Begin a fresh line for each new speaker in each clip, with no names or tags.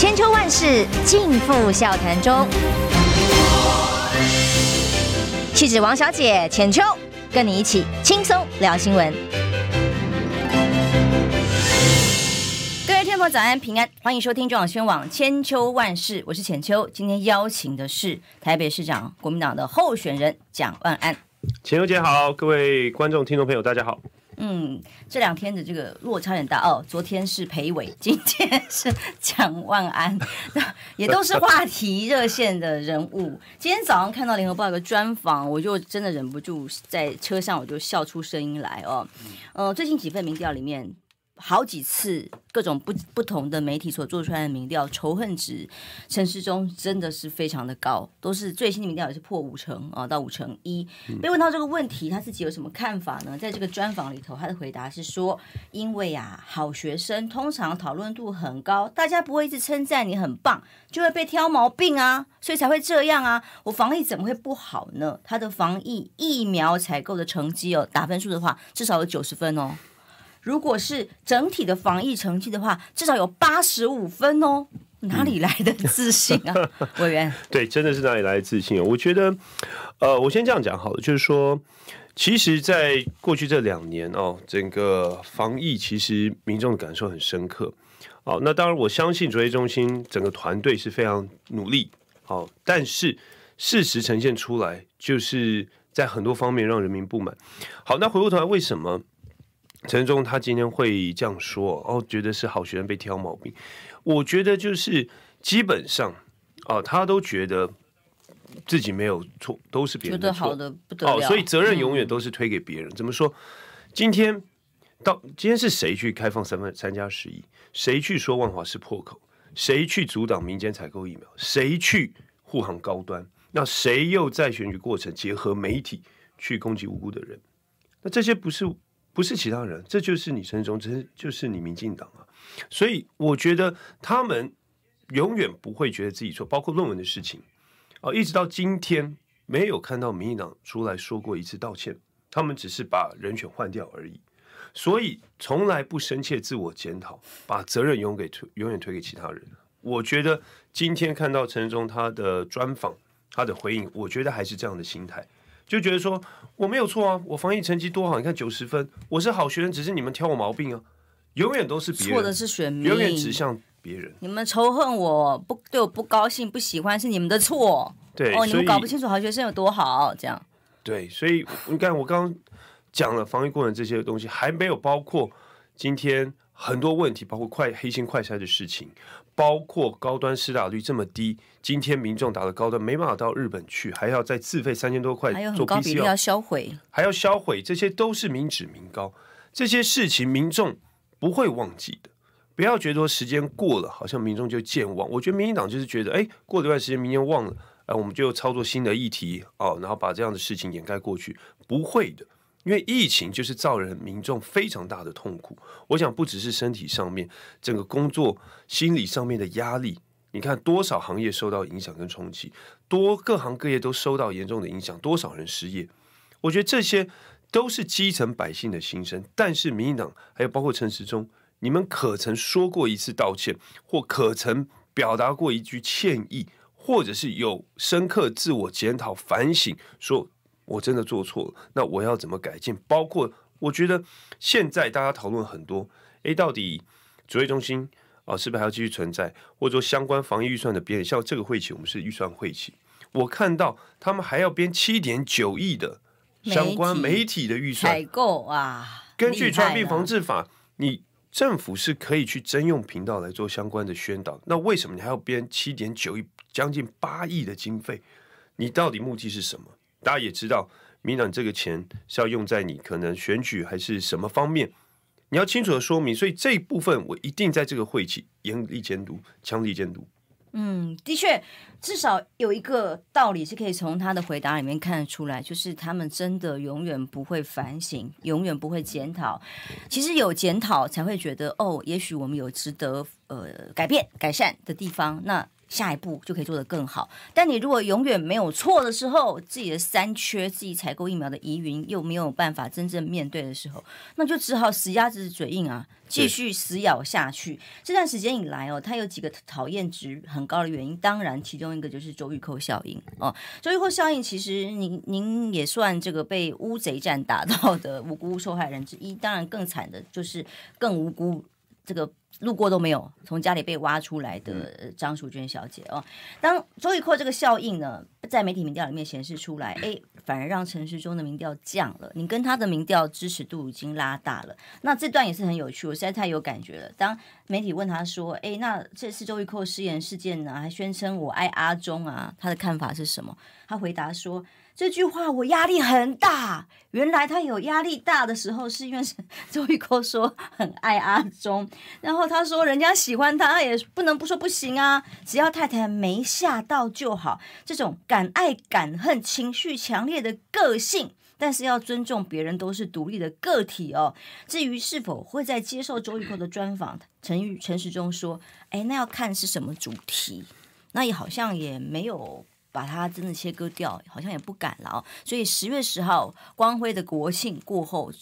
千秋万世尽付笑谈中。气质王小姐浅秋，跟你一起轻松聊新闻。各位听众早安平安，欢迎收听中广宣网千秋万世，我是浅秋。今天邀请的是台北市长国民党的候选人蒋万安。
浅秋姐好，各位观众听众朋友大家好。
嗯，这两天的这个落差很大哦。昨天是裴伟，今天是 蒋万安，也都是话题热线的人物。今天早上看到联合报有个专访，我就真的忍不住在车上我就笑出声音来哦。呃，最近几份民调里面。好几次各种不不同的媒体所做出来的民调，仇恨值城市中真的是非常的高，都是最新的民调也是破五成啊，到五成一。被问到这个问题，他自己有什么看法呢？在这个专访里头，他的回答是说：因为啊，好学生通常讨论度很高，大家不会一直称赞你很棒，就会被挑毛病啊，所以才会这样啊。我防疫怎么会不好呢？他的防疫疫苗采购的成绩哦，打分数的话，至少有九十分哦。如果是整体的防疫成绩的话，至少有八十五分哦，哪里来的自信啊，委员？
对，真的是哪里来的自信？我觉得，呃，我先这样讲好了，就是说，其实，在过去这两年哦，整个防疫其实民众的感受很深刻。哦，那当然，我相信卓越中心整个团队是非常努力。哦，但是事实呈现出来，就是在很多方面让人民不满。好，那回过头来，为什么？陈忠他今天会这样说哦，觉得是好学生被挑毛病。我觉得就是基本上哦，他都觉得自己没有错，都是别人的错。好的不得了。哦，所以责任永远都是推给别人。嗯、怎么说？今天到今天是谁去开放三分三加十一？谁去说万华是破口？谁去阻挡民间采购疫苗？谁去护航高端？那谁又在选举过程结合媒体去攻击无辜的人？那这些不是？不是其他人，这就是你陈时中，这就是你民进党啊！所以我觉得他们永远不会觉得自己错，包括论文的事情啊，一直到今天没有看到民进党出来说过一次道歉，他们只是把人选换掉而已，所以从来不深切自我检讨，把责任永给推，永远推给其他人。我觉得今天看到陈忠他的专访，他的回应，我觉得还是这样的心态。就觉得说我没有错啊，我防疫成绩多好，你看九十分，我是好学生，只是你们挑我毛病啊，永远都是别人错的是选民，永远指向别人。
你们仇恨我不对我不高兴不喜欢是你们的错，
对
哦，你们搞不清楚好学生有多好，这样
对，所以你看我刚刚讲了防疫过程这些东西，还没有包括今天很多问题，包括快黑心快筛的事情。包括高端施打率这么低，今天民众打的高端没办法到日本去，还要再自费三千多块还有很高比例
要销毁，
还要销毁，这些都是民脂民膏，这些事情民众不会忘记的。不要觉得说时间过了，好像民众就健忘。我觉得民进党就是觉得，哎，过了一段时间，民众忘了，哎，我们就操作新的议题哦，然后把这样的事情掩盖过去，不会的。因为疫情就是造人民众非常大的痛苦，我想不只是身体上面，整个工作、心理上面的压力，你看多少行业受到影响跟冲击，多各行各业都受到严重的影响，多少人失业，我觉得这些都是基层百姓的心声。但是民进党还有包括陈时中，你们可曾说过一次道歉，或可曾表达过一句歉意，或者是有深刻自我检讨反省说？我真的做错了，那我要怎么改进？包括我觉得现在大家讨论很多，诶，到底指挥中心啊，是不是还要继续存在？或者说相关防疫预算的编，像这个会期我们是预算会期，我看到他们还要编七点九亿的相关媒体的预算
采购啊。
根据传染病防治法，你政府是可以去征用频道来做相关的宣导，那为什么你还要编七点九亿，将近八亿的经费？你到底目的是什么？大家也知道，民党这个钱是要用在你可能选举还是什么方面，你要清楚的说明。所以这一部分我一定在这个会期严厉监督、强力监督。
嗯，的确，至少有一个道理是可以从他的回答里面看得出来，就是他们真的永远不会反省，永远不会检讨。其实有检讨才会觉得，哦，也许我们有值得呃改变改善的地方，那。下一步就可以做得更好，但你如果永远没有错的时候，自己的三缺，自己采购疫苗的疑云又没有办法真正面对的时候，那就只好死鸭子嘴硬啊，继续死咬下去。这段时间以来哦，它有几个讨厌值很高的原因，当然其中一个就是周玉蔻效应哦。周玉蔻效应其实您您也算这个被乌贼战打到的无辜受害人之一，当然更惨的就是更无辜这个。路过都没有，从家里被挖出来的张淑娟小姐哦。当周玉蔻这个效应呢，在媒体民调里面显示出来，哎，反而让陈时中的民调降了。你跟他的民调支持度已经拉大了。那这段也是很有趣，我实在太有感觉了。当媒体问他说，哎，那这次周玉蔻失言事件呢，还宣称我爱阿中啊，他的看法是什么？他回答说。这句话我压力很大。原来他有压力大的时候，是因为周玉蔻说很爱阿中，然后他说人家喜欢他，也不能不说不行啊，只要太太没吓到就好。这种敢爱敢恨、情绪强烈的个性，但是要尊重别人，都是独立的个体哦。至于是否会在接受周玉蔻的专访，陈玉陈时中说：“哎，那要看是什么主题，那也好像也没有。”把它真的切割掉，好像也不敢了哦。所以十月十号光辉的国庆过后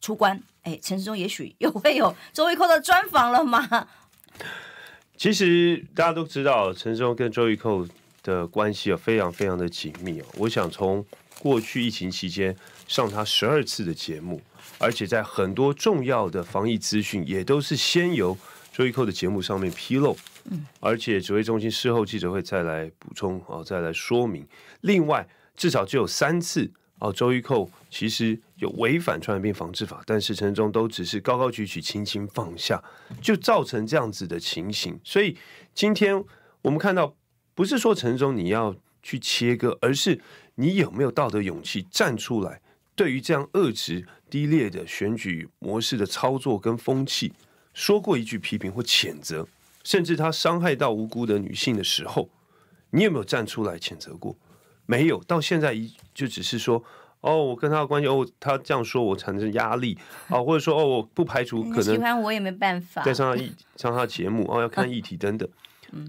出关，哎，陈世忠也许又会有周玉蔻的专访了吗？
其实大家都知道，陈世忠跟周玉蔻的关系啊，非常非常的紧密哦。我想从过去疫情期间上他十二次的节目，而且在很多重要的防疫资讯也都是先由周玉蔻的节目上面披露。而且指挥中心事后记者会再来补充哦，再来说明。另外，至少只有三次哦，周玉蔻其实有违反传染病防治法，但是陈时中都只是高高举起，轻轻放下，就造成这样子的情形。所以今天我们看到，不是说陈时中你要去切割，而是你有没有道德勇气站出来，对于这样恶质低劣的选举模式的操作跟风气，说过一句批评或谴责。甚至他伤害到无辜的女性的时候，你有没有站出来谴责过？没有，到现在一就只是说，哦，我跟他的关系，哦，他这样说我产生压力啊，或者说，哦，我不排除可能
喜欢我也没办法，
再上他一上他节目，哦，要看议题等等。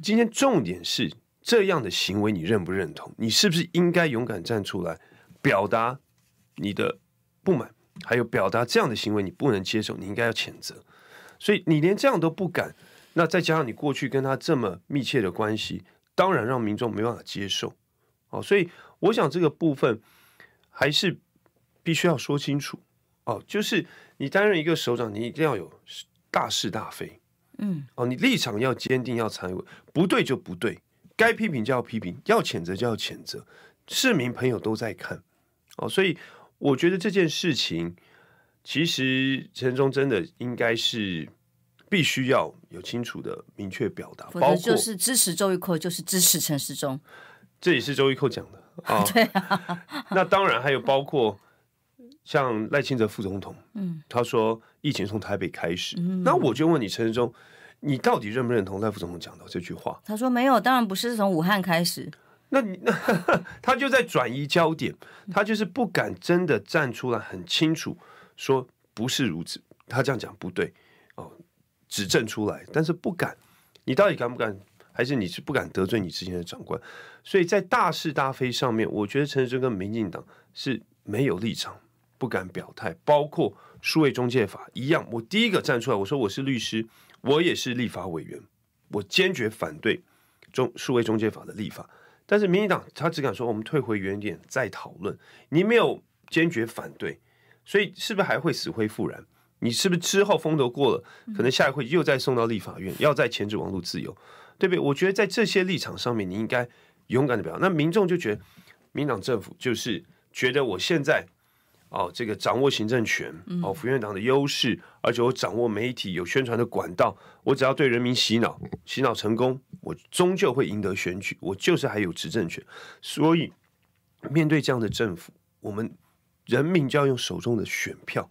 今天重点是这样的行为，你认不认同？你是不是应该勇敢站出来表达你的不满，还有表达这样的行为你不能接受，你应该要谴责。所以你连这样都不敢。那再加上你过去跟他这么密切的关系，当然让民众没办法接受，哦，所以我想这个部分还是必须要说清楚，哦，就是你担任一个首长，你一定要有大是大非，嗯，哦，你立场要坚定，要参与，不对就不对，该批评就要批评，要谴责就要谴责，市民朋友都在看，哦，所以我觉得这件事情其实陈时中真的应该是。必须要有清楚的明确表达，包括
就是支持周玉蔻，就是支持陈时中，
这也是周玉蔻讲的 啊。对啊，那当然还有包括像赖清德副总统，嗯，他说疫情从台北开始，嗯，那我就问你陈时中，你到底认不认同赖副总统讲的这句话？
他说没有，当然不是从武汉开始。
那你那 他就在转移焦点，他就是不敢真的站出来很清楚说不是如此，他这样讲不对哦。指证出来，但是不敢。你到底敢不敢？还是你是不敢得罪你之前的长官？所以在大是大非上面，我觉得陈时中跟民进党是没有立场，不敢表态。包括数位中介法一样，我第一个站出来，我说我是律师，我也是立法委员，我坚决反对中数位中介法的立法。但是民进党他只敢说我们退回原点再讨论，你没有坚决反对，所以是不是还会死灰复燃？你是不是之后风头过了，可能下一回又再送到立法院，要再钳制网络自由，对不对？我觉得在这些立场上面，你应该勇敢的表达。那民众就觉得，民党政府就是觉得我现在哦，这个掌握行政权，哦，府院党的优势，而且我掌握媒体有宣传的管道，我只要对人民洗脑，洗脑成功，我终究会赢得选举，我就是还有执政权。所以面对这样的政府，我们人民就要用手中的选票。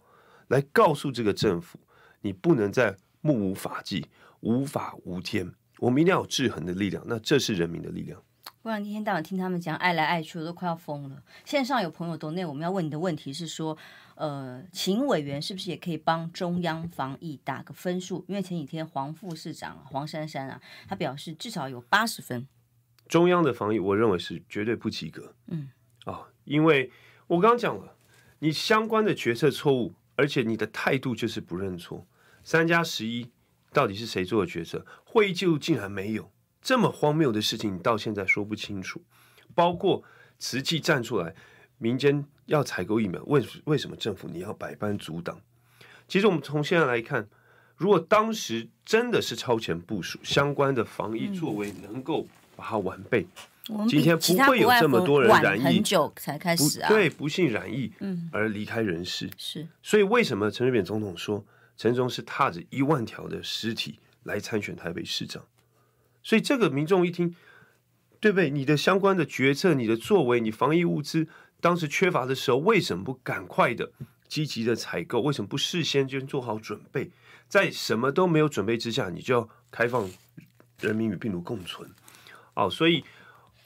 来告诉这个政府，你不能再目无法纪、无法无天，我们一定要有制衡的力量。那这是人民的力量。
不然一天到晚听他们讲爱来爱去，我都快要疯了。线上有朋友抖内，我们要问你的问题是说，呃，请委员是不是也可以帮中央防疫打个分数？因为前几天黄副市长黄珊珊啊，他表示至少有八十分。
中央的防疫，我认为是绝对不及格。嗯，啊、哦，因为我刚刚讲了，你相关的决策错误，而且你的态度就是不认错。三加十一到底是谁做的决策？会议记录竟然没有。这么荒谬的事情，你到现在说不清楚。包括慈济站出来，民间要采购疫苗，为为什么政府你要百般阻挡？其实我们从现在来看，如果当时真的是超前部署，相关的防疫作为能够把它完备，今天不会有这么多人染疫，
很久才开始啊，
对，不幸染疫，而离开人世。
是，
所以为什么陈水扁总统说陈时中是踏着一万条的尸体来参选台北市长？所以这个民众一听，对不对？你的相关的决策，你的作为，你防疫物资当时缺乏的时候，为什么不赶快的积极的采购？为什么不事先就做好准备？在什么都没有准备之下，你就要开放人民与病毒共存？哦，所以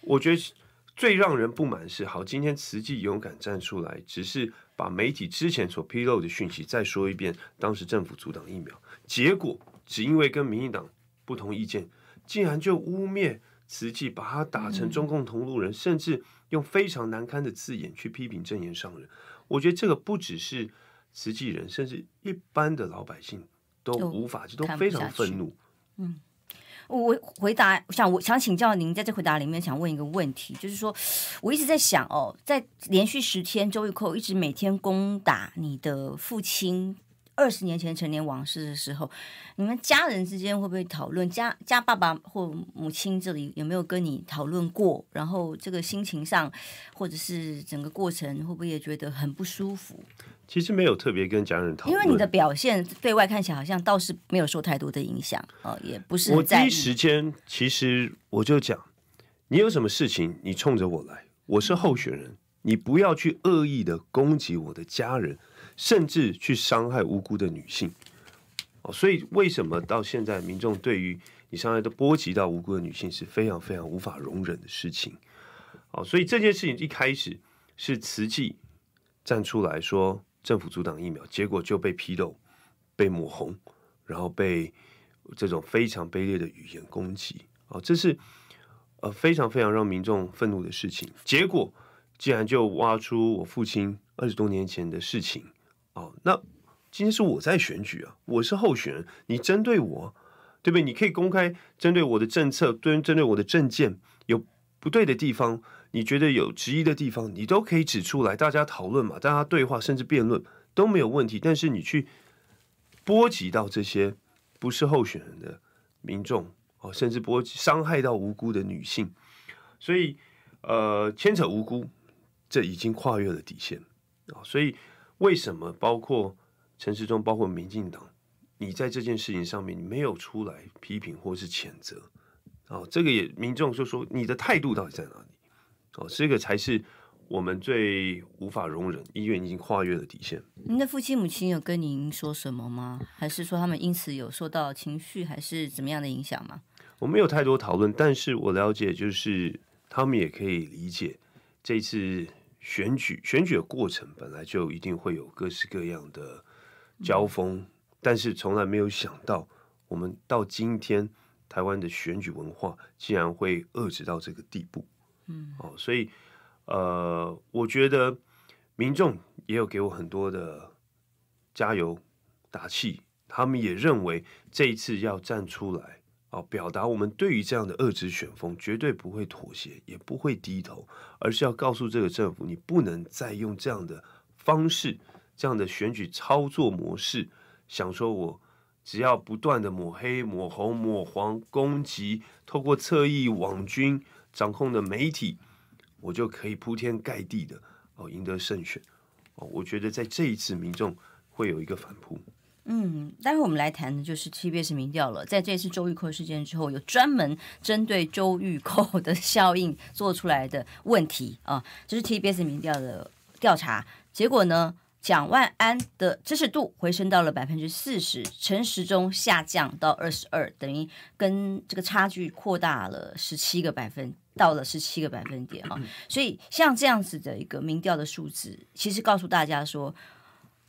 我觉得最让人不满是，好，今天慈济勇敢站出来，只是把媒体之前所披露的讯息再说一遍。当时政府阻挡疫苗，结果只因为跟民进党不同意见。竟然就污蔑慈济，把他打成中共同路人，嗯、甚至用非常难堪的字眼去批评正言上人。我觉得这个不只是慈济人，甚至一般的老百姓都无法，就都非常愤怒。
嗯，我回答，我想我想请教您，在这回答里面想问一个问题，就是说我一直在想哦，在连续十天周玉蔻一直每天攻打你的父亲。二十年前成年往事的时候，你们家人之间会不会讨论？家家爸爸或母亲这里有没有跟你讨论过？然后这个心情上，或者是整个过程，会不会也觉得很不舒服？
其实没有特别跟家人讨论，
因为你的表现对外看起来好像倒是没有受太多的影响哦，也不是。
我第一时间其实我就讲，你有什么事情，你冲着我来，我是候选人，你不要去恶意的攻击我的家人。甚至去伤害无辜的女性，哦，所以为什么到现在民众对于你伤害都波及到无辜的女性是非常非常无法容忍的事情，哦，所以这件事情一开始是慈济站出来说政府阻挡疫苗，结果就被批斗、被抹红，然后被这种非常卑劣的语言攻击，哦，这是呃非常非常让民众愤怒的事情。结果竟然就挖出我父亲二十多年前的事情。哦，那今天是我在选举啊，我是候选人，你针对我，对不对？你可以公开针对我的政策，对针对我的政见不对的地方，你觉得有质疑的地方，你都可以指出来，大家讨论嘛，大家对话，甚至辩论都没有问题。但是你去波及到这些不是候选人的民众，哦，甚至波及伤害到无辜的女性，所以呃，牵扯无辜，这已经跨越了底线啊，所以。为什么包括陈时中，包括民进党，你在这件事情上面你没有出来批评或是谴责？哦，这个也民众就说你的态度到底在哪里？哦，这个才是我们最无法容忍，医院已经跨越了底线。
您的父亲母亲有跟您说什么吗？还是说他们因此有受到情绪还是怎么样的影响吗？
我没有太多讨论，但是我了解，就是他们也可以理解这次。选举选举的过程本来就一定会有各式各样的交锋，嗯、但是从来没有想到，我们到今天台湾的选举文化竟然会遏制到这个地步。嗯，哦，所以呃，我觉得民众也有给我很多的加油打气，他们也认为这一次要站出来。哦，表达我们对于这样的遏制选风绝对不会妥协，也不会低头，而是要告诉这个政府，你不能再用这样的方式、这样的选举操作模式，想说我只要不断的抹黑、抹红、抹黄、攻击，透过侧翼网军掌控的媒体，我就可以铺天盖地的哦赢得胜选。哦，我觉得在这一次民众会有一个反扑。
嗯，待会我们来谈的就是 TBS 民调了。在这次周玉蔻事件之后，有专门针对周玉蔻的效应做出来的问题啊，就是 TBS 民调的调查结果呢。蒋万安的支持度回升到了百分之四十，陈时中下降到二十二，等于跟这个差距扩大了十七个百分，到了十七个百分点哈。所以像这样子的一个民调的数字，其实告诉大家说，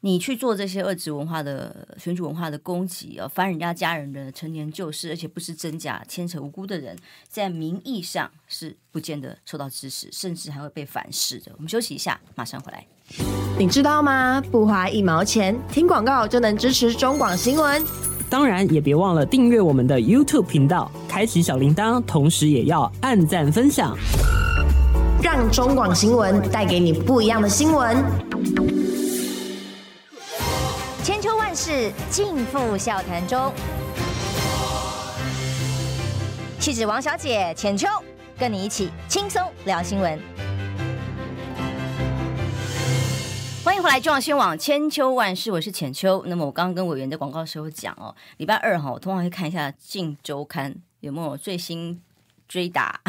你去做这些恶质文化的选举文化的攻击啊，翻人家家人的陈年旧事，而且不是真假，牵扯无辜的人，在名义上是不见得受到支持，甚至还会被反噬的。我们休息一下，马上回来。
你知道吗？不花一毛钱，听广告就能支持中广新闻。
当然，也别忘了订阅我们的 YouTube 频道，开启小铃铛，同时也要按赞分享，
让中广新闻带给你不一样的新闻。
千秋万世尽付笑谈中，气质王小姐浅秋，跟你一起轻松聊新闻。
欢迎回来，中央新闻网千秋万世，我是浅秋。那么我刚刚跟委员在广告时候讲哦，礼拜二哈，我通常会看一下《镜周刊》有没有最新追打。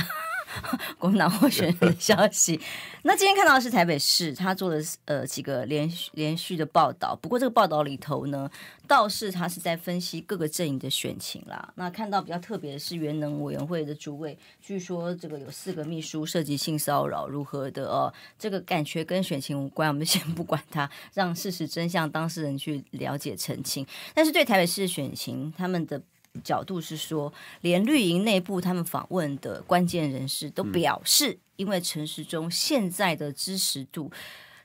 国民党候选人的消息，那今天看到的是台北市他做的呃几个连续连续的报道，不过这个报道里头呢，倒是他是在分析各个阵营的选情啦。那看到比较特别的是原能委员会的主委，据说这个有四个秘书涉及性骚扰，如何的哦，这个感觉跟选情无关，我们先不管他，让事实真相当事人去了解澄清。但是对台北市的选情，他们的。角度是说，连绿营内部他们访问的关键人士都表示，因为陈时中现在的支持度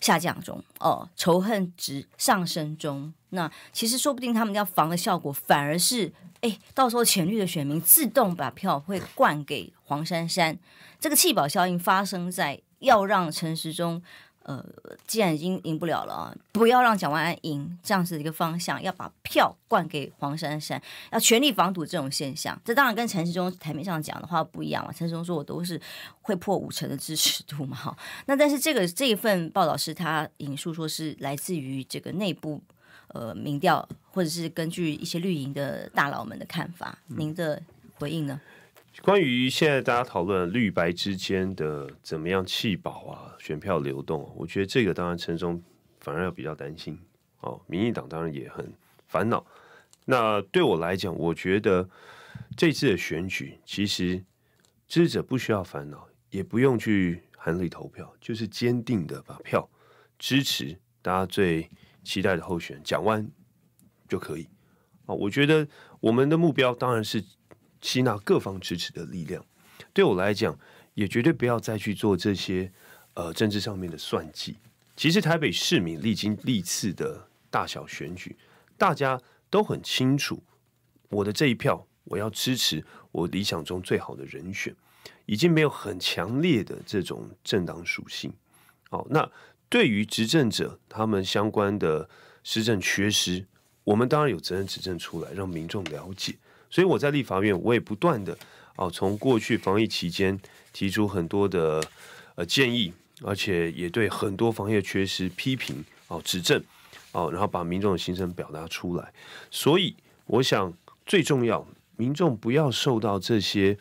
下降中，哦，仇恨值上升中，那其实说不定他们要防的效果反而是，哎，到时候浅绿的选民自动把票会灌给黄珊珊，这个弃保效应发生在要让陈时中。呃，既然已经赢不了了，不要让蒋万安赢，这样子的一个方向，要把票灌给黄珊珊，要全力防堵这种现象。这当然跟陈时中台面上讲的话不一样嘛。陈时中说我都是会破五成的支持度嘛，哈。那但是这个这一份报道是他引述说是来自于这个内部呃民调，或者是根据一些绿营的大佬们的看法。您的回应呢？
关于现在大家讨论绿白之间的怎么样弃保啊，选票流动，我觉得这个当然陈松反而要比较担心哦。民进党当然也很烦恼。那对我来讲，我觉得这次的选举其实支持者不需要烦恼，也不用去含泪投票，就是坚定的把票支持大家最期待的候选人蒋万就可以啊。我觉得我们的目标当然是。吸纳各方支持的力量，对我来讲，也绝对不要再去做这些呃政治上面的算计。其实台北市民历经历次的大小选举，大家都很清楚，我的这一票我要支持我理想中最好的人选，已经没有很强烈的这种政党属性。好，那对于执政者他们相关的施政缺失，我们当然有责任指正出来，让民众了解。所以我在立法院，我也不断的啊，从过去防疫期间提出很多的呃建议，而且也对很多防疫缺失批评哦指正哦，然后把民众的心声表达出来。所以我想最重要，民众不要受到这些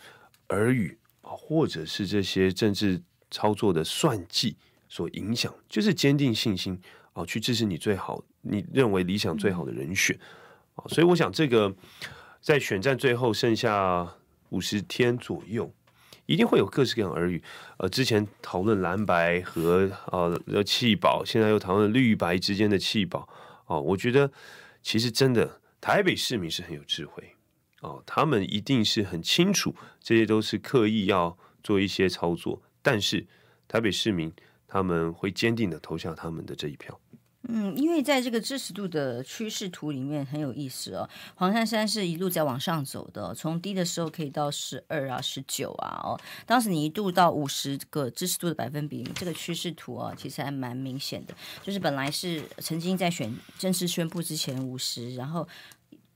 耳语啊，或者是这些政治操作的算计所影响，就是坚定信心啊，去支持你最好，你认为理想最好的人选啊。所以我想这个。在选战最后剩下五十天左右，一定会有各式各样耳语。呃，之前讨论蓝白和呃弃保，现在又讨论绿白之间的弃保。哦、我觉得其实真的台北市民是很有智慧哦、他们一定是很清楚这些都是刻意要做一些操作，但是台北市民他们会坚定的投下他们的这一票。
嗯，因为在这个支持度的趋势图里面很有意思哦，黄珊珊是一路在往上走的，从低的时候可以到十二啊、十九啊哦，当时你一度到五十个支持度的百分比，这个趋势图啊其实还蛮明显的，就是本来是曾经在选正式宣布之前五十，然后。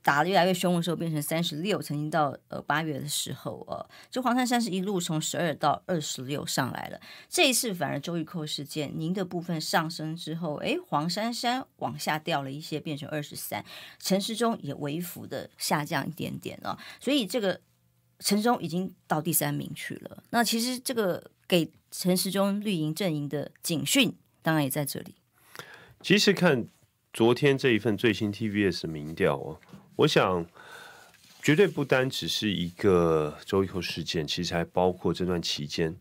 打得越来越凶的时候，变成三十六。曾经到呃八月的时候，呃，就黄珊珊是一路从十二到二十六上来了。这一次反而周玉蔻事件，您的部分上升之后，哎，黄珊珊往下掉了一些，变成二十三。陈时中也微幅的下降一点点了，所以这个陈时中已经到第三名去了。那其实这个给陈时中绿营阵营的警讯，当然也在这里。
其实看昨天这一份最新 TVS 民调哦，我想绝对不单只是一个周玉蔻事件，其实还包括这段期间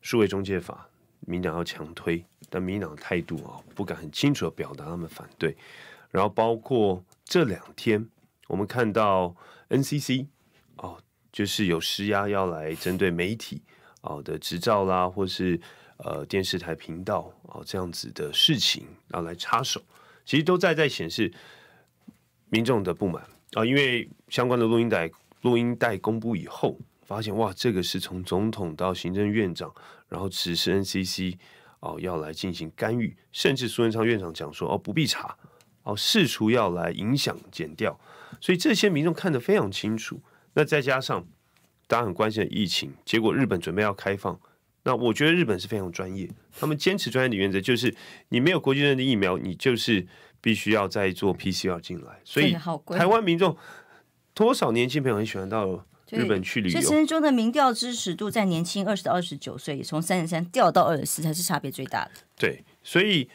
数位中介法，民党要强推，但民党的态度啊不敢很清楚的表达他们反对，然后包括这两天我们看到 NCC 哦，就是有施压要来针对媒体啊的执照啦，或是。呃，电视台频道、哦，这样子的事情，然后来插手，其实都在在显示民众的不满啊、因为相关的录音带录音带公布以后，发现哇，这个是从总统到行政院长，然后指示 NCC 哦要来进行干预，甚至苏贞昌院长讲说哦不必查哦，试图要来影响减掉，所以这些民众看得非常清楚。那再加上大家很关心的疫情，结果日本准备要开放。那我觉得日本是非常专业，他们坚持专业的原则，就是你没有国际认证的疫苗，你就是必须要再做 PCR 进来。所以台湾民众多少年轻朋友很喜欢到日本去旅
游。陈时中的民调支持度在年轻二十到二十九岁，从三十三掉到二十四，才是差别最大的。
对，所以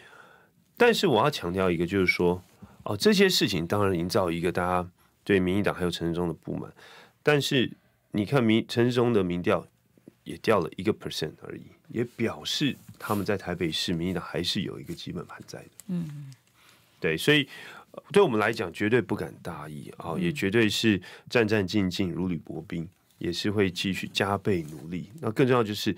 但是我要强调一个，就是说哦，这些事情当然营造一个大家对民进党还有陈时中的不满，但是你看民陈时中的民调。也掉了一个 percent 而已，也表示他们在台北市民进党还是有一个基本盘在的。嗯，对，所以对我们来讲，绝对不敢大意啊，也绝对是战战兢兢，如履薄冰，也是会继续加倍努力。那更重要就是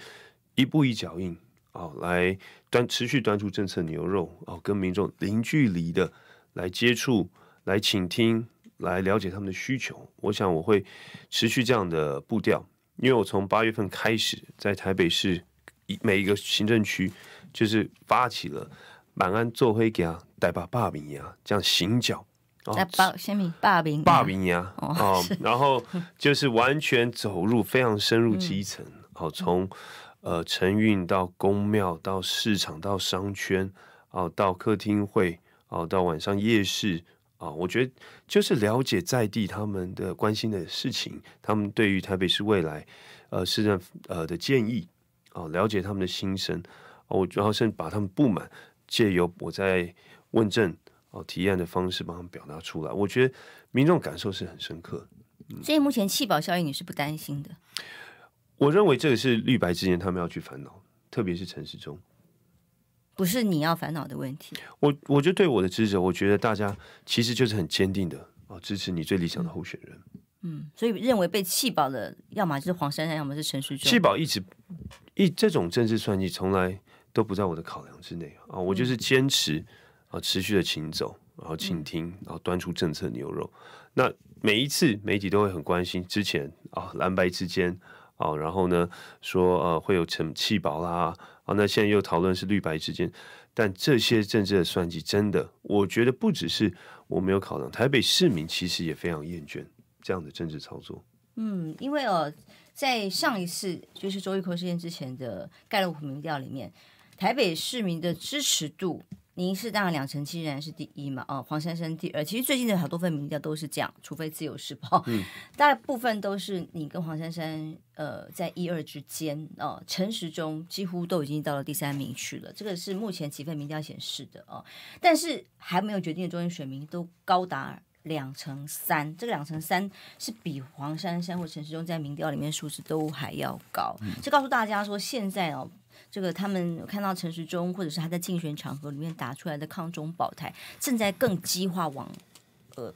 一步一脚印啊，来端持续端出政策牛肉啊，跟民众零距离的来接触、来倾听、来了解他们的需求。我想我会持续这样的步调。因为我从八月份开始在台北市每一个行政区，就是发起了满安做会给啊带把霸名呀，这样行脚
在霸先民霸名
霸名呀哦，然后就是完全走入非常深入基层，好、嗯、从呃晨运到宫庙到市场到商圈哦到客厅会哦到晚上夜市。啊，我觉得就是了解在地他们的关心的事情，他们对于台北市未来，呃，市政呃的建议，啊，了解他们的心声，我然后甚至把他们不满借由我在问政哦提案的方式帮他们表达出来，我觉得民众感受是很深刻。
嗯、所以目前弃保效应你是不担心的？
我认为这个是绿白之间他们要去烦恼，特别是陈市中。
不是你要烦恼的问题。
我我就对我的支持，我觉得大家其实就是很坚定的哦，支持你最理想的候选人。
嗯，所以认为被弃保的，要么就是黄珊珊，要么是陈时中。
弃保一直一这种政治算计，从来都不在我的考量之内啊、哦。我就是坚持啊，持续的行走，然后倾听，然后端出政策牛肉。那每一次媒体都会很关心之前啊蓝白之间啊，然后呢说呃会有成气保啦啊。那现在又讨论是绿白之间，但这些政治的算计，真的，我觉得不只是我没有考量，台北市民其实也非常厌倦这样的政治操作。
嗯，因为哦，在上一次就是周玉蔻事件之前的盖洛普民调里面，台北市民的支持度。您是当然两成七仍然是第一嘛？哦，黄珊珊第二。其实最近的好多份民调都是这样，除非自由时报，嗯，大部分都是你跟黄珊珊呃在一二之间哦。陈时中几乎都已经到了第三名去了，这个是目前几份民调显示的哦。但是还没有决定的中间选民都高达两成三，这个两成三是比黄珊珊或陈时中在民调里面数字都还要高，就告诉大家说现在哦。这个他们看到陈时中，或者是他在竞选场合里面打出来的抗中保台，正在更激化往呃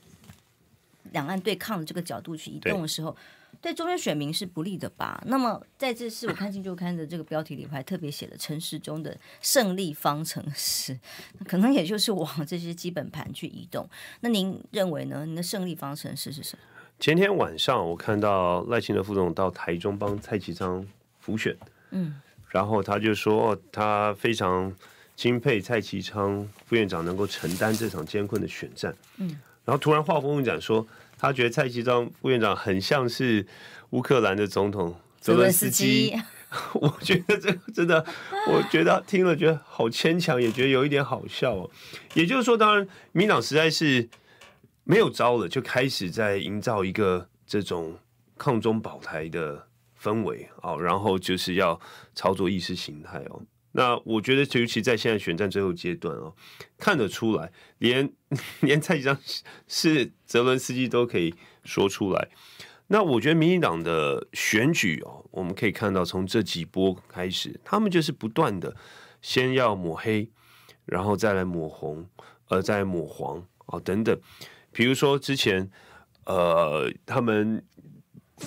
两岸对抗的这个角度去移动的时候，对，中间选民是不利的吧？那么在这次我看《镜周刊》的这个标题里，我还特别写了陈时中的胜利方程式，可能也就是往这些基本盘去移动。那您认为呢？您的胜利方程式是什么？
前天晚上我看到赖清德副总到台中帮蔡其昌辅选，嗯。然后他就说，他非常钦佩蔡其昌副院长能够承担这场艰困的选战。嗯，然后突然话锋一转，说他觉得蔡其章副院长很像是乌克兰的总统泽伦斯基。我觉得这个真的，我觉得听了觉得好牵强，也觉得有一点好笑哦。也就是说，当然民党实在是没有招了，就开始在营造一个这种抗中保台的氛围哦，然后就是要操作意识形态哦。那我觉得，尤其在现在选战最后阶段哦，看得出来，连连蔡其昌是泽伦斯基都可以说出来。那我觉得民进党的选举哦，我们可以看到从这几波开始，他们就是不断的先要抹黑，然后再来抹红，呃，再抹黄啊、哦、等等。比如说之前，呃，他们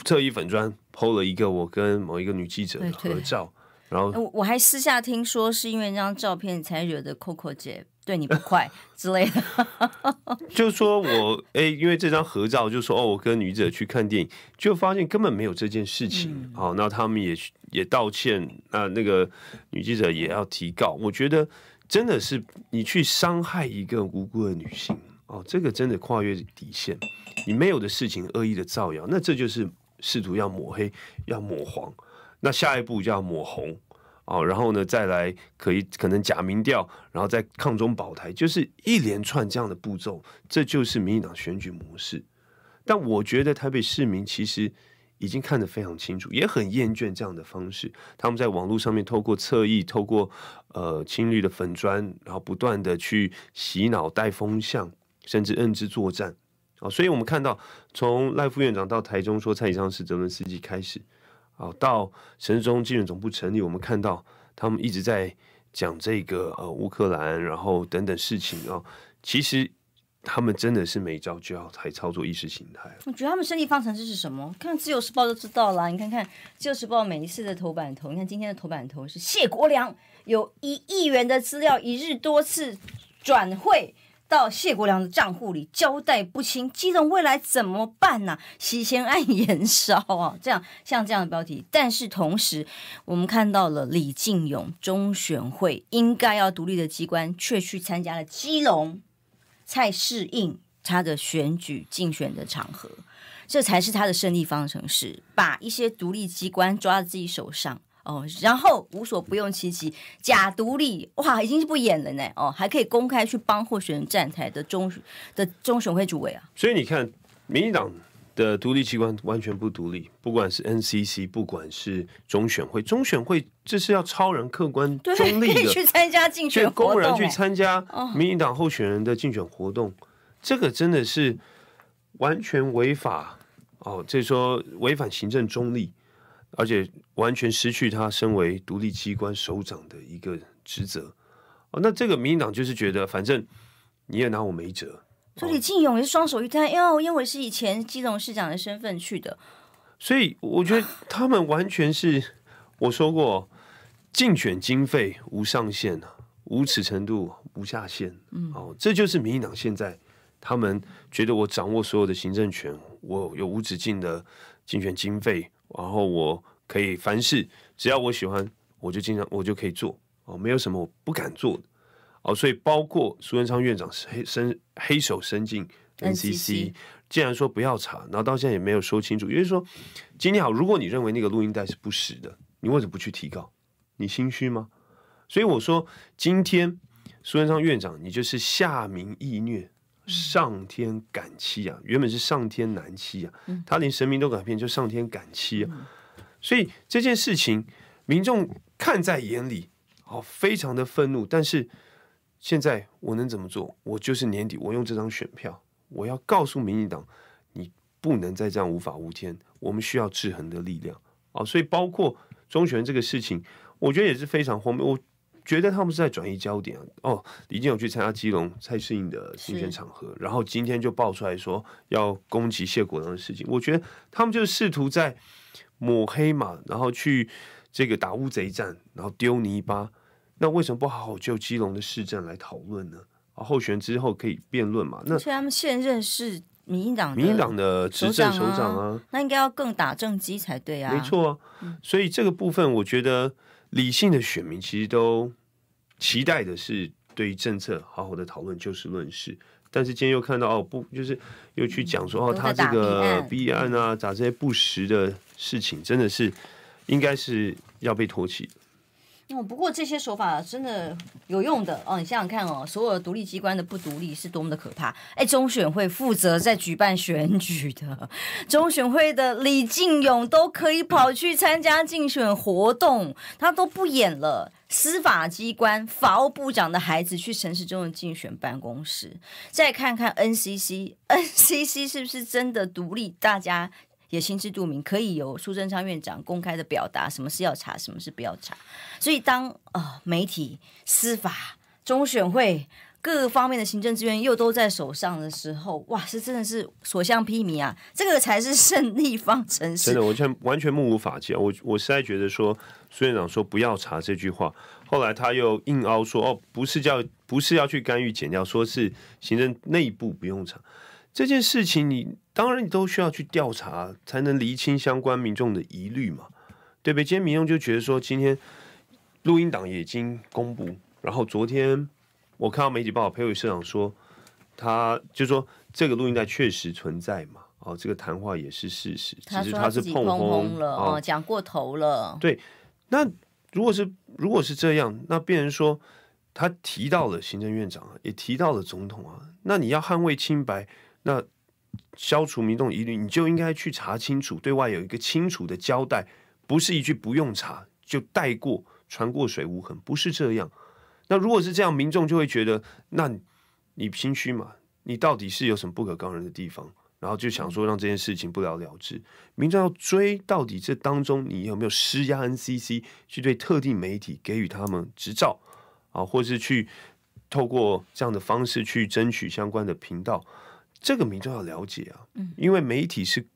特意粉砖 PO 了一个我跟某一个女记者的合照，然后
我我还私下听说是因为那张照片才惹得 Coco 姐。对你不 快之类的，
就说我哎、欸，因为这张合照，就说哦，我跟女记者去看电影，就发现根本没有这件事情。好、嗯，那他们也也道歉，那那个女记者也要提告。我觉得真的是你去伤害一个无辜的女性哦，这个真的跨越底线。你没有的事情恶意的造谣，那这就是试图要抹黑、要抹黄。那下一步就要抹红。哦，然后呢，再来可以可能假民调，然后再抗中保台，就是一连串这样的步骤，这就是民进党选举模式。但我觉得台北市民其实已经看得非常清楚，也很厌倦这样的方式。他们在网络上面透过侧翼，透过呃青绿的粉砖，然后不断的去洗脑、带风向，甚至认知作战。哦，所以我们看到从赖副院长到台中说蔡以上是泽伦斯基开始。哦，到陈时中竞选总部成立，我们看到他们一直在讲这个呃乌克兰，然后等等事情、哦。其实他们真的是没招就要来操作意识形态。
我觉得他们胜利方程式是什么？看《自由时报》就知道了。你看看《自由时报》每一次的头版头，你看今天的头版头是谢国良有一亿元的资料一日多次转会。到谢国良的账户里交代不清，基隆未来怎么办呢、啊？洗钱案延烧啊，这样像这样的标题。但是同时，我们看到了李进勇中选会应该要独立的机关，却去参加了基隆蔡适应他的选举竞选的场合，这才是他的胜利方程式，把一些独立机关抓在自己手上。哦，然后无所不用其极，假独立哇，已经是不演了呢。哦，还可以公开去帮候选人站台的中的中选会主委啊。
所以你看，民进党的独立机关完全不独立，不管是 NCC，不管是中选会，中选会这是要超人客观中立的，
去参加竞选活动，
公然去参加民进党候选人的竞选活动，哦、这个真的是完全违法哦，这说违反行政中立。而且完全失去他身为独立机关首长的一个职责。哦，那这个民进党就是觉得反正你也拿我没辙，
所以李进勇也是双手一摊，因为因为我是以前基隆市长的身份去的，
所以我觉得他们完全是我说过，竞选经费无上限啊，无耻程度无下限，嗯，哦，这就是民进党现在他们觉得我掌握所有的行政权，我有无止境的竞选经费。然后我可以凡事只要我喜欢，我就经常我就可以做哦，没有什么我不敢做的哦。所以包括苏贞昌院长是黑伸黑手伸进 NCC，既然说不要查，然后到现在也没有说清楚。也就是说，今天好，如果你认为那个录音带是不实的，你为什么不去提告？你心虚吗？所以我说，今天苏贞昌院长，你就是下民易虐。上天感欺啊！原本是上天难欺啊，他连神明都敢骗，就上天感欺啊！所以这件事情，民众看在眼里，哦，非常的愤怒。但是现在我能怎么做？我就是年底，我用这张选票，我要告诉民进党，你不能再这样无法无天，我们需要制衡的力量哦。所以包括中选这个事情，我觉得也是非常荒谬。我。觉得他们是在转移焦点哦。李进勇去参加基隆蔡适应的竞选场合，然后今天就爆出来说要攻击谢国良的事情。我觉得他们就是试图在抹黑嘛，然后去这个打乌贼战，然后丢泥巴。那为什么不好好就基隆的市政来讨论呢？啊，候选之后可以辩论嘛？那
而且他们现任是民进党，
民进党的执政首长啊，
那应该要更打正机才对啊。
没错啊，所以这个部分我觉得。理性的选民其实都期待的是对于政策好好的讨论，就事论事。但是今天又看到哦，不，就是又去讲说哦，他这个弊案啊，咋这些不实的事情，真的是应该是要被唾弃。
哦，不过这些手法真的有用的哦。你想想看哦，所有独立机关的不独立是多么的可怕。哎，中选会负责在举办选举的，中选会的李进勇都可以跑去参加竞选活动，他都不演了。司法机关法务部长的孩子去陈市中的竞选办公室，再看看 NCC，NCC 是不是真的独立？大家。也心知肚明，可以由苏贞昌院长公开的表达什么是要查，什么是不要查。所以当呃媒体、司法、中选会各个方面的行政资源又都在手上的时候，哇，是真的是所向披靡啊！这个才是胜利方程式。
真的，完全完全目无法纪。我我实在觉得说，苏院长说不要查这句话，后来他又硬凹说哦，不是叫不是要去干预减掉，说是行政内部不用查。这件事情，你当然你都需要去调查，才能厘清相关民众的疑虑嘛，对不对？今天民众就觉得说，今天录音档也已经公布，然后昨天我看到媒体报道，裴伟社长说，他就说这个录音带确实存在嘛，哦，这个谈话也是事实，
他
只是他是碰轰
了，哦，讲过头了。
对，那如果是如果是这样，那变成说他提到了行政院长啊，也提到了总统啊，那你要捍卫清白。那消除民众疑虑，你就应该去查清楚，对外有一个清楚的交代，不是一句不用查就带过，船过水无痕，不是这样。那如果是这样，民众就会觉得，那你心虚嘛？你到底是有什么不可告人的地方？然后就想说让这件事情不了了之。民众要追到底，这当中你有没有施压 NCC 去对特定媒体给予他们执照啊，或是去透过这样的方式去争取相关的频道？这个民众要了解啊，因为媒体是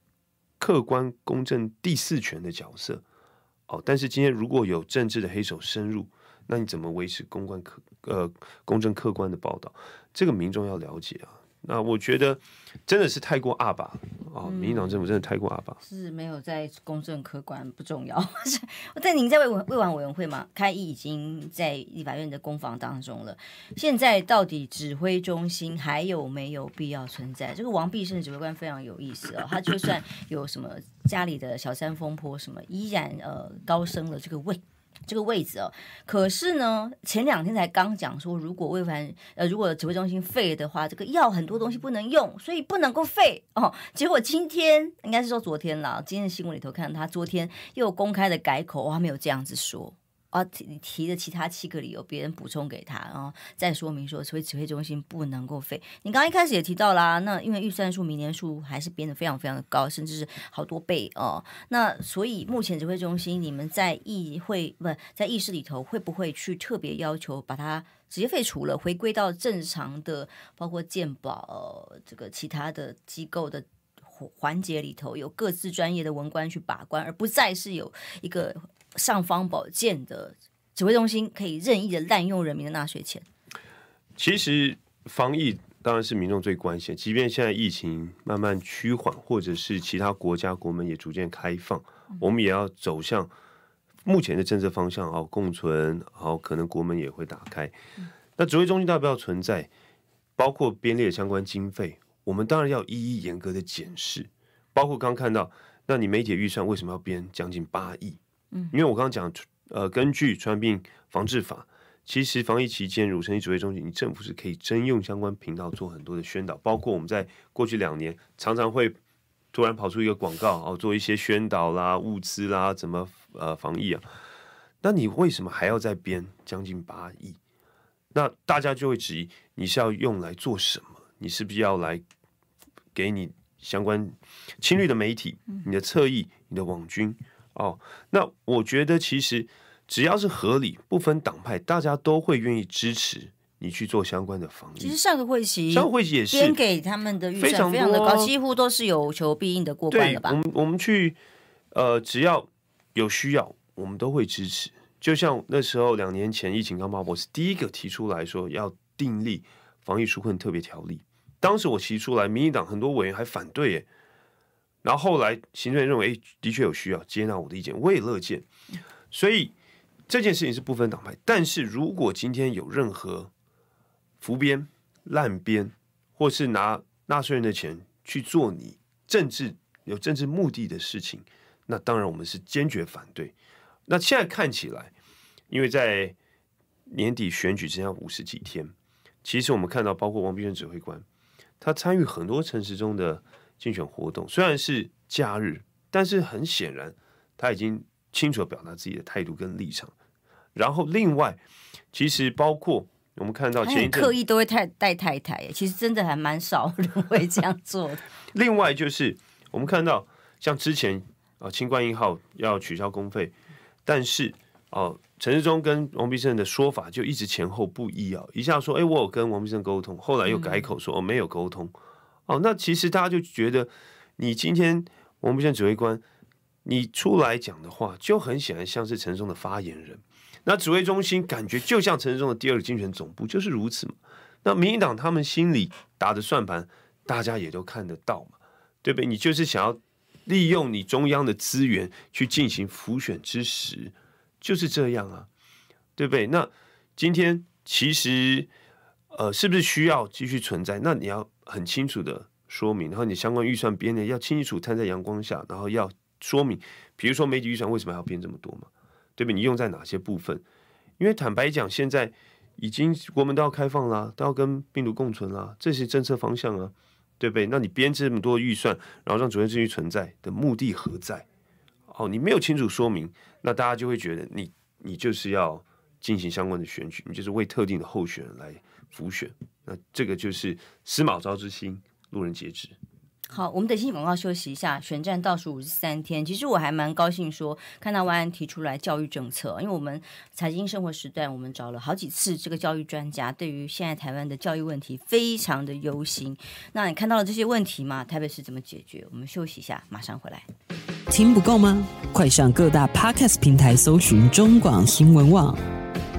客观公正第四权的角色哦。但是今天如果有政治的黑手深入，那你怎么维持公关客呃公正客观的报道？这个民众要了解啊。那我觉得真的是太过阿爸啊！民进党政府真的太过阿爸，
是没有在公正客观不重要。但您在卫卫环委员会嘛，开议已经在立法院的攻防当中了。现在到底指挥中心还有没有必要存在？这个王必胜指挥官非常有意思哦，他就算有什么家里的小三风波什么，依然呃高升了这个位。这个位置哦，可是呢，前两天才刚讲说，如果魏凡呃，如果指挥中心废的话，这个药很多东西不能用，所以不能够废哦。结果今天应该是说昨天了，今天的新闻里头看到他昨天又公开的改口，他没有这样子说。啊，提提的其他七个理由，别人补充给他，然后再说明说，所以指挥中心不能够废。你刚刚一开始也提到啦，那因为预算数、明年数还是编得非常非常的高，甚至是好多倍哦。那所以目前指挥中心，你们在议会不在议事里头，会不会去特别要求把它直接废除了，回归到正常的，包括健保、呃、这个其他的机构的环环节里头，有各自专业的文官去把关，而不再是有一个。尚方宝剑的指挥中心可以任意的滥用人民的纳税钱。
其实防疫当然是民众最关心，即便现在疫情慢慢趋缓，或者是其他国家国门也逐渐开放，我们也要走向目前的政策方向，哦共存，好可能国门也会打开。那指挥中心要不要存在？包括编列相关经费，我们当然要一一严格的检视。包括刚看到，那你媒体预算为什么要编将近八亿？因为我刚刚讲，呃，根据传染病防治法，其实防疫期间，乳成立指挥中心，你政府是可以征用相关频道做很多的宣导，包括我们在过去两年常常会突然跑出一个广告，哦，做一些宣导啦、物资啦，怎么呃防疫啊？那你为什么还要再编将近八亿？那大家就会质疑，你是要用来做什么？你是不是要来给你相关侵略的媒体、你的侧翼、你的网军？哦，那我觉得其实只要是合理，不分党派，大家都会愿意支持你去做相关的防疫。
其实上个会期，
上个会期也是
编给他们的预算非常的高，几乎都是有求必应的过关了吧？
我们我们去呃，只要有需要，我们都会支持。就像那时候两年前疫情刚爆发，我是第一个提出来说要订立防疫纾困特别条例。当时我提出来，民进党很多委员还反对耶。然后后来行政院认为，的确有需要接纳我的意见，我也乐见。所以这件事情是不分党派。但是如果今天有任何浮编、滥编，或是拿纳税人的钱去做你政治有政治目的的事情，那当然我们是坚决反对。那现在看起来，因为在年底选举只剩下五十几天，其实我们看到，包括王必胜指挥官，他参与很多城市中的竞选活动，虽然是假日，但是很显然他已经清楚表达自己的态度跟立场。然后另外，其实包括我们看到前一阵
刻意都会太带太太，其实真的还蛮少人会这样做的。
另外就是我们看到，像之前啊，清冠一号要取消公费，但是哦。陈世忠跟王必胜的说法就一直前后不一啊，一下说哎，我有跟王必胜沟通，后来又改口说哦，没有沟通。哦，那其实大家就觉得你今天王不像指挥官你出来讲的话就很显然像是陈松的发言人，那指挥中心感觉就像陈松的第二个竞选总部就是如此嘛。那民进党他们心里打的算盘，大家也都看得到嘛，对不对？你就是想要利用你中央的资源去进行浮选之时。就是这样啊，对不对？那今天其实呃，是不是需要继续存在？那你要很清楚的说明，然后你相关预算编的要清楚摊在阳光下，然后要说明，比如说媒体预算为什么还要编这么多嘛？对不对？你用在哪些部分？因为坦白讲，现在已经国门都要开放啦，都要跟病毒共存啦，这些政策方向啊，对不对？那你编这么多预算，然后让主任继续存在的目的何在？哦，你没有清楚说明，那大家就会觉得你你就是要进行相关的选举，你就是为特定的候选人来辅选，那这个就是司马昭之心，路人皆知。
好，我们等新广告休息一下。选战倒数五十三天，其实我还蛮高兴说，看到万安提出来教育政策，因为我们财经生活时段，我们找了好几次这个教育专家，对于现在台湾的教育问题非常的忧心。那你看到了这些问题吗？台北市怎么解决？我们休息一下，马上回来。
听不够吗？快上各大 Podcast 平台搜寻中广新闻网，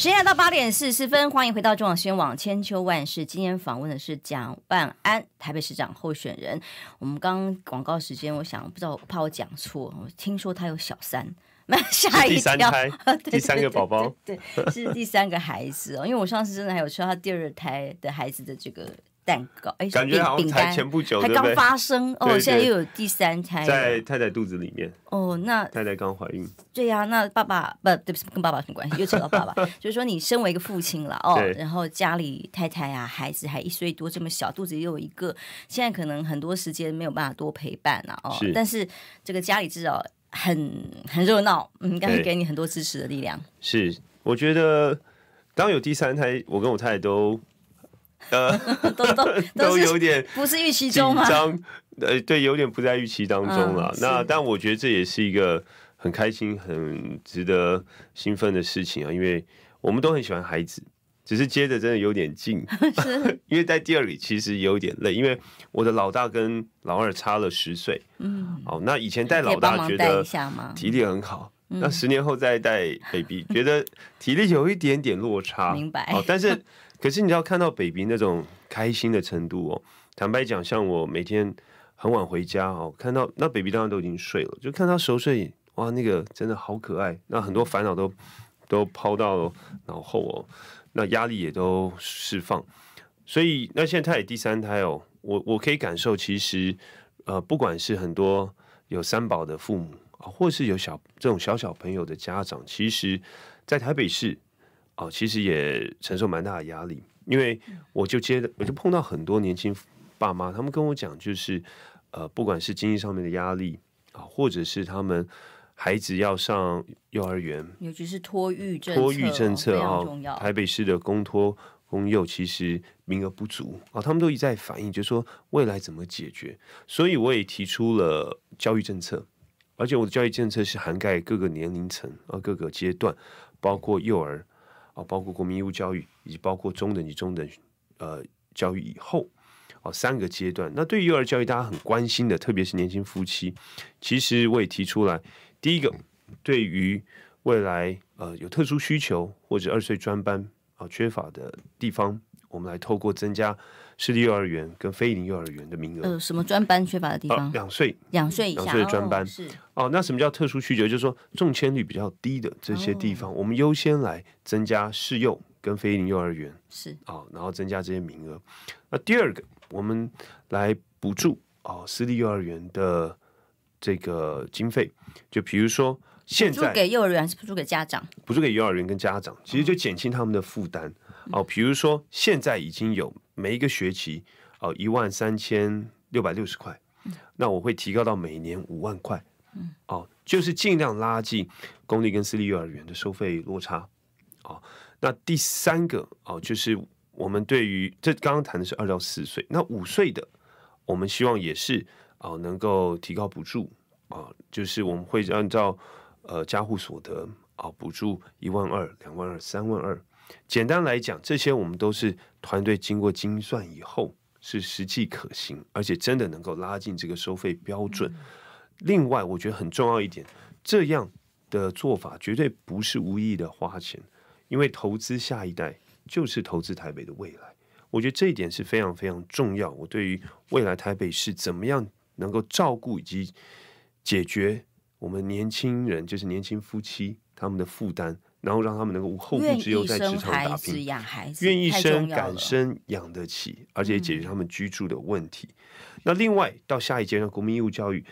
时间来到八点四十分，欢迎回到中广新闻网千秋万世。今天访问的是蒋万安，台北市长候选人。我们刚广告时间，我想不知道，怕我讲错，我听说他有小三，吓一跳。第
三胎，第三个宝宝，
对，是第三个孩子哦。因为我上次真的还有说他第二胎的孩子的这个。蛋糕，哎，
感觉好像才前不久，
才刚发生哦，现在又有第三胎
在太太肚子里面
哦。那
太太刚怀孕，
对呀。那爸爸不，对不起，跟爸爸有什么关系？又扯到爸爸，就是说你身为一个父亲了哦，然后家里太太啊，孩子还一岁多这么小，肚子又有一个，现在可能很多时间没有办法多陪伴了哦。但是这个家里至少很很热闹，应该会给你很多支持的力量。
是，我觉得当有第三胎，我跟我太太都。呃，
都都
都有点
不是预期中吗？
呃，对，有点不在预期当中了。那但我觉得这也是一个很开心、很值得兴奋的事情啊，因为我们都很喜欢孩子，只是接的真的有点近。是，因为在第二里其实有点累，因为我的老大跟老二差了十岁。嗯，好，那以前带老大觉得体力很好，那十年后再带 baby，觉得体力有一点点落差。
明白。
哦，但是。可是你要看到 baby 那种开心的程度哦，坦白讲，像我每天很晚回家哦，看到那 baby 当然都已经睡了，就看他熟睡，哇，那个真的好可爱，那很多烦恼都都抛到脑后哦，那压力也都释放，所以那现在他也第三胎哦，我我可以感受，其实呃，不管是很多有三宝的父母，或是有小这种小小朋友的家长，其实，在台北市。哦，其实也承受蛮大的压力，因为我就接着我就碰到很多年轻爸妈，他们跟我讲，就是呃，不管是经济上面的压力啊，或者是他们孩子要上幼儿园，
尤其是托育政
托育政策啊，台北市的公托公幼其实名额不足啊，他们都一再反映，就是说未来怎么解决，所以我也提出了教育政策，而且我的教育政策是涵盖各个年龄层啊，各个阶段，包括幼儿。包括国民义务教育，以及包括中等及中等呃教育以后，哦三个阶段。那对于幼儿教育，大家很关心的，特别是年轻夫妻，其实我也提出来。第一个，对于未来呃有特殊需求或者二岁专班啊缺乏的地方，我们来透过增加私立幼儿园跟非营利幼儿园的名额。
呃，什么专班缺乏的地方？
两岁，
两岁以下
两岁的专班、
哦、是
哦。那什么叫特殊需求？就是说中签率比较低的这些地方，哦、我们优先来增加适幼跟非营利幼儿园
是
啊、哦，然后增加这些名额。那第二个，我们来补助哦私立幼儿园的这个经费，就比如说现在
补助给幼儿园还是补助给家长？
补助给幼儿园跟家长，其实就减轻他们的负担。嗯哦，比如说现在已经有每一个学期哦一万三千六百六十块，那我会提高到每年五万块，哦，就是尽量拉近公立跟私立幼儿园的收费落差。哦，那第三个哦，就是我们对于这刚刚谈的是二到四岁，那五岁的我们希望也是哦能够提高补助啊，就是我们会按照呃家户所得啊补助一万二、两万二、三万二。简单来讲，这些我们都是团队经过精算以后是实际可行，而且真的能够拉近这个收费标准。另外，我觉得很重要一点，这样的做法绝对不是无意义的花钱，因为投资下一代就是投资台北的未来。我觉得这一点是非常非常重要。我对于未来台北市怎么样能够照顾以及解决我们年轻人，就是年轻夫妻他们的负担。然后让他们能够无后顾之忧，在职场打拼，愿意生敢生养得起，而且解决他们居住的问题。嗯、那另外到下一阶段国民义务教育，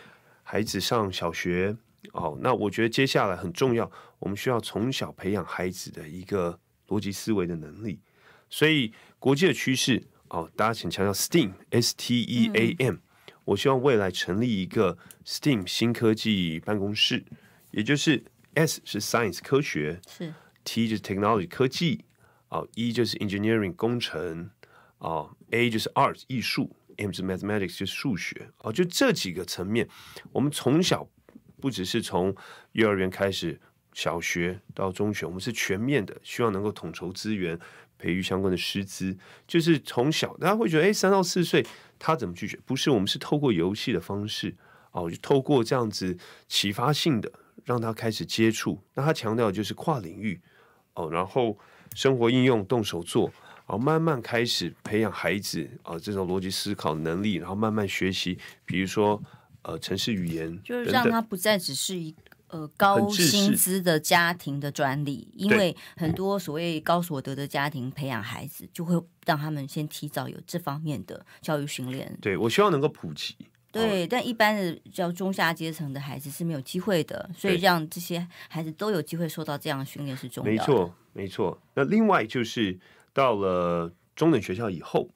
孩子上小学哦，那我觉得接下来很重要，我们需要从小培养孩子的一个逻辑思维的能力。所以国际的趋势哦，大家请强调 STEAM，S T E A M、嗯。我希望未来成立一个 STEAM 新科技办公室，也就是。S 是 Science 科学，是 T 就是 Technology 科技，啊 E 就是 Engineering 工程，啊 A 就是 Art 艺术，M 是 Mathematics 就是数学，哦就这几个层面，我们从小不只是从幼儿园开始，小学到中学，我们是全面的，希望能够统筹资源，培育相关的师资，就是从小大家会觉得，哎，三到四岁他怎么去学？不是，我们是透过游戏的方式，哦，就透过这样子启发性的。让他开始接触，那他强调就是跨领域。哦，然后生活应用动手做，然后慢慢开始培养孩子啊、呃、这种逻辑思考能力，然后慢慢学习，比如说呃城市语言，
就是让他不再只是一呃高薪资的家庭的专利，因为很多所谓高所得的家庭培养孩子，就会让他们先提早有这方面的教育训练。
对，我希望能够普及。
对，但一般的叫中下阶层的孩子是没有机会的，所以让这些孩子都有机会受到这样的训练是重要的。
没错，没错。那另外就是到了中等学校以后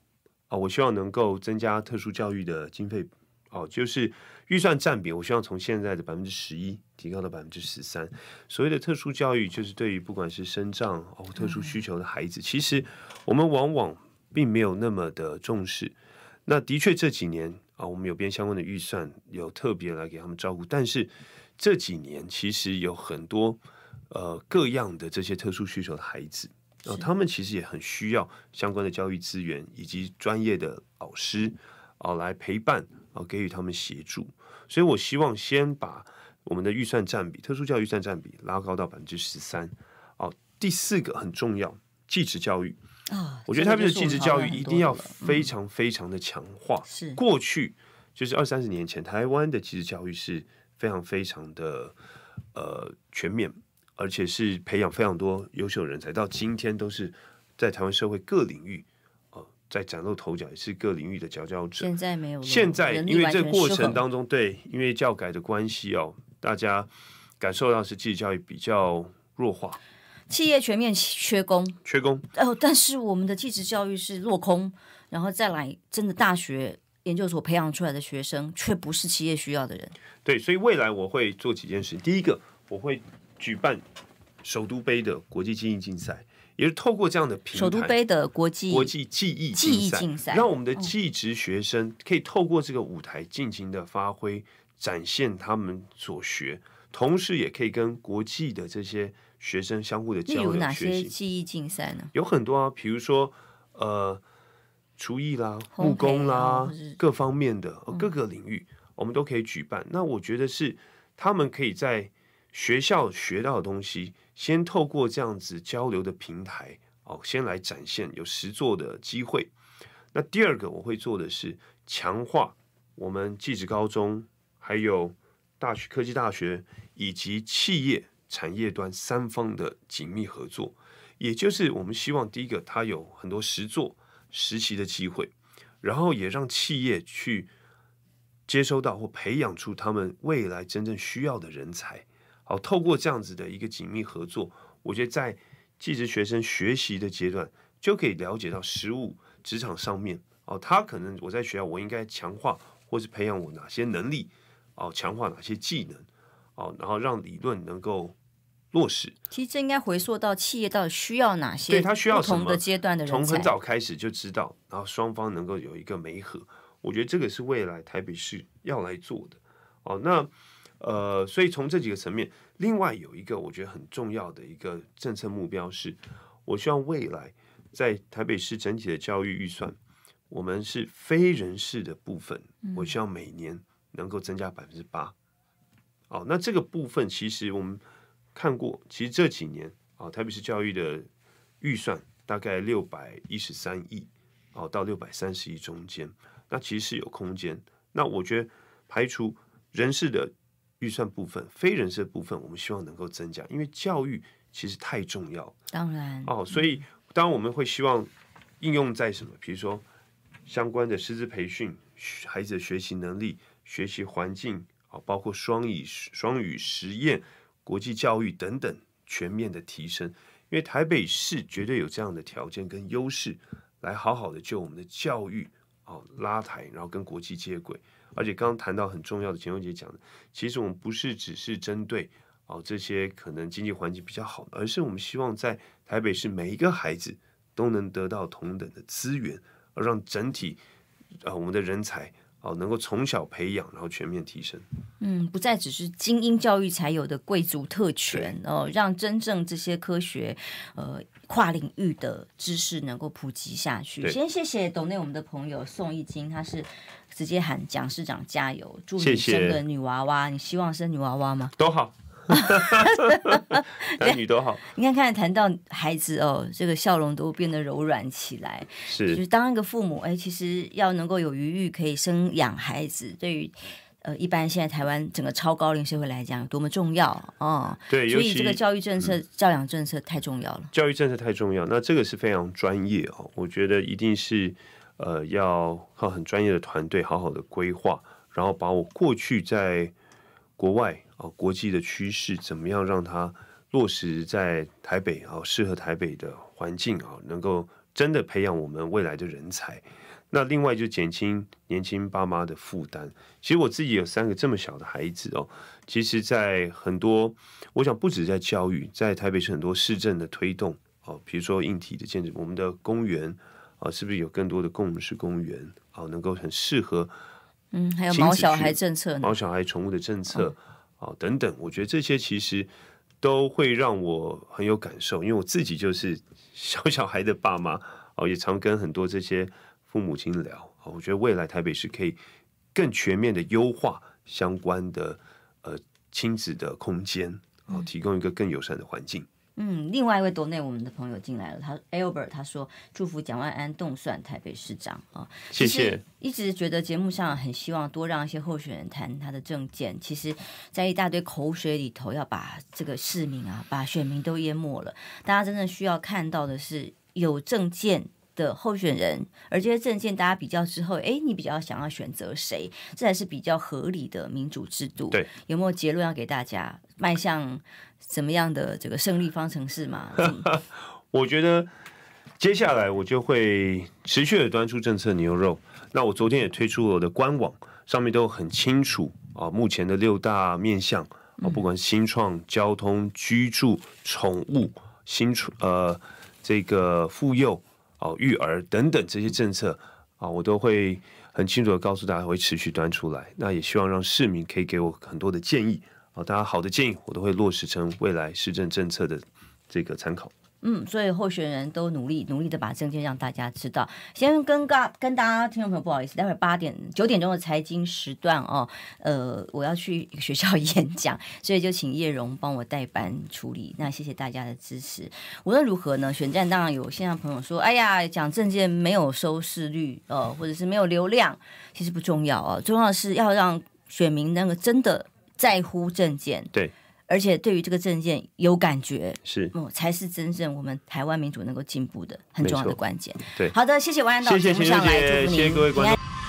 啊，我希望能够增加特殊教育的经费哦，就是预算占比，我希望从现在的百分之十一提高到百分之十三。所谓的特殊教育，就是对于不管是身障哦特殊需求的孩子，嗯，其实我们往往并没有那么的重视。那的确这几年。啊，我们有编相关的预算，有特别来给他们照顾。但是这几年其实有很多呃各样的这些特殊需求的孩子，啊，他们其实也很需要相关的教育资源以及专业的老师啊来陪伴啊，给予他们协助。所以我希望先把我们的预算占比，特殊教育预算占比拉高到百分之十三。哦，第四个很重要，技职教育。
啊，
我觉得他们的技职教育一定要非常非常的强化。是过去就是二三十年前，台湾的技职教育是非常非常的呃全面，而且是培养非常多优秀人才。到今天都是在台湾社会各领域呃在崭露头角，也是各领域的佼佼者。
现在没有，
现在因为这个过程当中，对，因为教改的关系哦，大家感受到是技职教育比较弱化。
企业全面缺工，
缺工。
哦，但是我们的技职教育是落空，然后再来，真的大学研究所培养出来的学生，却不是企业需要的人。
对，所以未来我会做几件事。第一个，我会举办首都杯的国际技艺竞赛，也是透过这样的平台，
首都杯的国际
国际记忆
记忆竞赛，
让我们的技职学生可以透过这个舞台尽情的发挥，展现他们所学，同时也可以跟国际的这些。学生相互的交流学习，有哪些
技艺竞赛呢？
有很多啊，比如说呃，厨艺啦、木工啦，哦、各方面的各个领域，嗯，我们都可以举办。那我觉得是他们可以在学校学到的东西，先透过这样子交流的平台哦，先来展现有实作的机会。那第二个我会做的是强化我们技职高中，还有大学、科技大学以及企业产业端三方的紧密合作。也就是我们希望第一个，它有很多实作实习的机会，然后也让企业去接收到或培养出他们未来真正需要的人才。好，透过这样子的一个紧密合作，我觉得在技职学生学习的阶段，就可以了解到实务职场上面哦，他可能我在学校我应该强化或是培养我哪些能力哦，强化哪些技能哦，然后让理论能够落实。
其实这应该回溯到企业到底需要哪些，
对他需要不同
的阶段的人才，
从很早开始就知道，然后双方能够有一个媒合。我觉得这个是未来台北市要来做的哦。那。呃，所以从这几个层面，另外有一个我觉得很重要的一个政策目标是，我希望未来在台北市整体的教育预算，我们是非人事的部分，我希望每年能够增加百分之八。哦，那这个部分其实我们看过，其实这几年啊，台北市教育的预算大概六百一十三亿，哦，到六百三十亿中间，那其实是有空间。那我觉得排除人事的。预算部分、非人事的部分，我们希望能够增加，因为教育其实太重要。
当然
哦，所以当然我们会希望应用在什么？比如说相关的师资培训、孩子的学习能力、学习环境啊，包括双语、双语实验、国际教育等等全面的提升。因为台北市绝对有这样的条件跟优势，来好好的就我们的教育啊拉抬，然后跟国际接轨。而且刚刚谈到很重要的，钱惠姐讲的，其实我们不是只是针对哦这些可能经济环境比较好的，而是我们希望在台北市每一个孩子都能得到同等的资源，而让整体啊、我们的人才哦、呃、能够从小培养，然后全面提升。
嗯，不再只是精英教育才有的贵族特权哦，让真正这些科学呃跨领域的知识能够普及下去。先谢谢董内我们的朋友宋一金，他是。直接喊蒋市长加油，祝你生个女娃娃。谢谢。你希望生女娃娃吗？
都好，男女都好。
你看看谈到孩子哦，这个笑容都变得柔软起来。
是，
就是当一个父母，哎，其实要能够有余裕可以生养孩子，对于呃一般现在台湾整个超高龄社会来讲，有多么重要哦。
对，
所以这个教育政策、嗯、教养政策太重要了。
教育政策太重要，那这个是非常专业哦。我觉得一定是。呃，要靠很专业的团队好好的规划，然后把我过去在国外啊、国际的趋势，怎么样让它落实在台北啊、适合台北的环境啊、能够真的培养我们未来的人才。那另外就减轻年轻爸妈的负担。其实我自己有三个这么小的孩子哦，其实，在很多我想不止在教育，在台北是很多市政的推动哦，比如说硬体的建设，我们的公园。啊，是不是有更多的共识公园啊，能够很适合？
嗯，还有毛小孩政策、
毛小孩宠物的政策啊等等，我觉得这些其实都会让我很有感受，因为我自己就是 小小孩的爸妈哦，也常跟很多这些父母亲聊啊。我觉得未来台北市可以更全面的优化相关的呃亲子的空间啊，提供一个更友善的环境。
嗯，另外一位国内我们的朋友进来了，他 Albert 他说祝福蒋万安动算台北市长啊，
谢谢。
一直觉得节目上很希望多让一些候选人谈他的政见，其实，在一大堆口水里头，要把这个市民啊，把选民都淹没了。大家真正需要看到的是有政见的候选人，而这些政见大家比较之后，哎，你比较想要选择谁？这才是比较合理的民主制度。
对，
有没有结论要给大家？迈向怎么样的这个胜利方程式嘛？
我觉得接下来我就会持续的端出政策牛肉。那我昨天也推出了我的官网，上面都很清楚啊，目前的六大面向啊，不管新创、交通、居住、宠物、新出呃这个妇幼啊、育儿等等这些政策啊，我都会很清楚的告诉大家，会持续端出来。那也希望让市民可以给我很多的建议。好，大家好的建议，我都会落实成未来市政政策的这个参考。
嗯，所以候选人都努力努力的把政见让大家知道。先跟大跟大家听众朋友不好意思，待会儿八点九点钟的财经时段哦，呃，我要去学校 演讲，所以就请叶蓉帮我代班处理。那谢谢大家的支持。无论如何呢，选战当然有线上朋友说，哎呀，讲政见没有收视率哦，或者是没有流量，其实不重要哦，重要的是要让选民那个真的在乎证件。
对。
而且对于这个证件有感觉，
是，
哦，才是真正我们台湾民主能够进步的很重要的关键。
对，
好的，谢谢王安导，
谢谢谢谢，谢谢各位观众。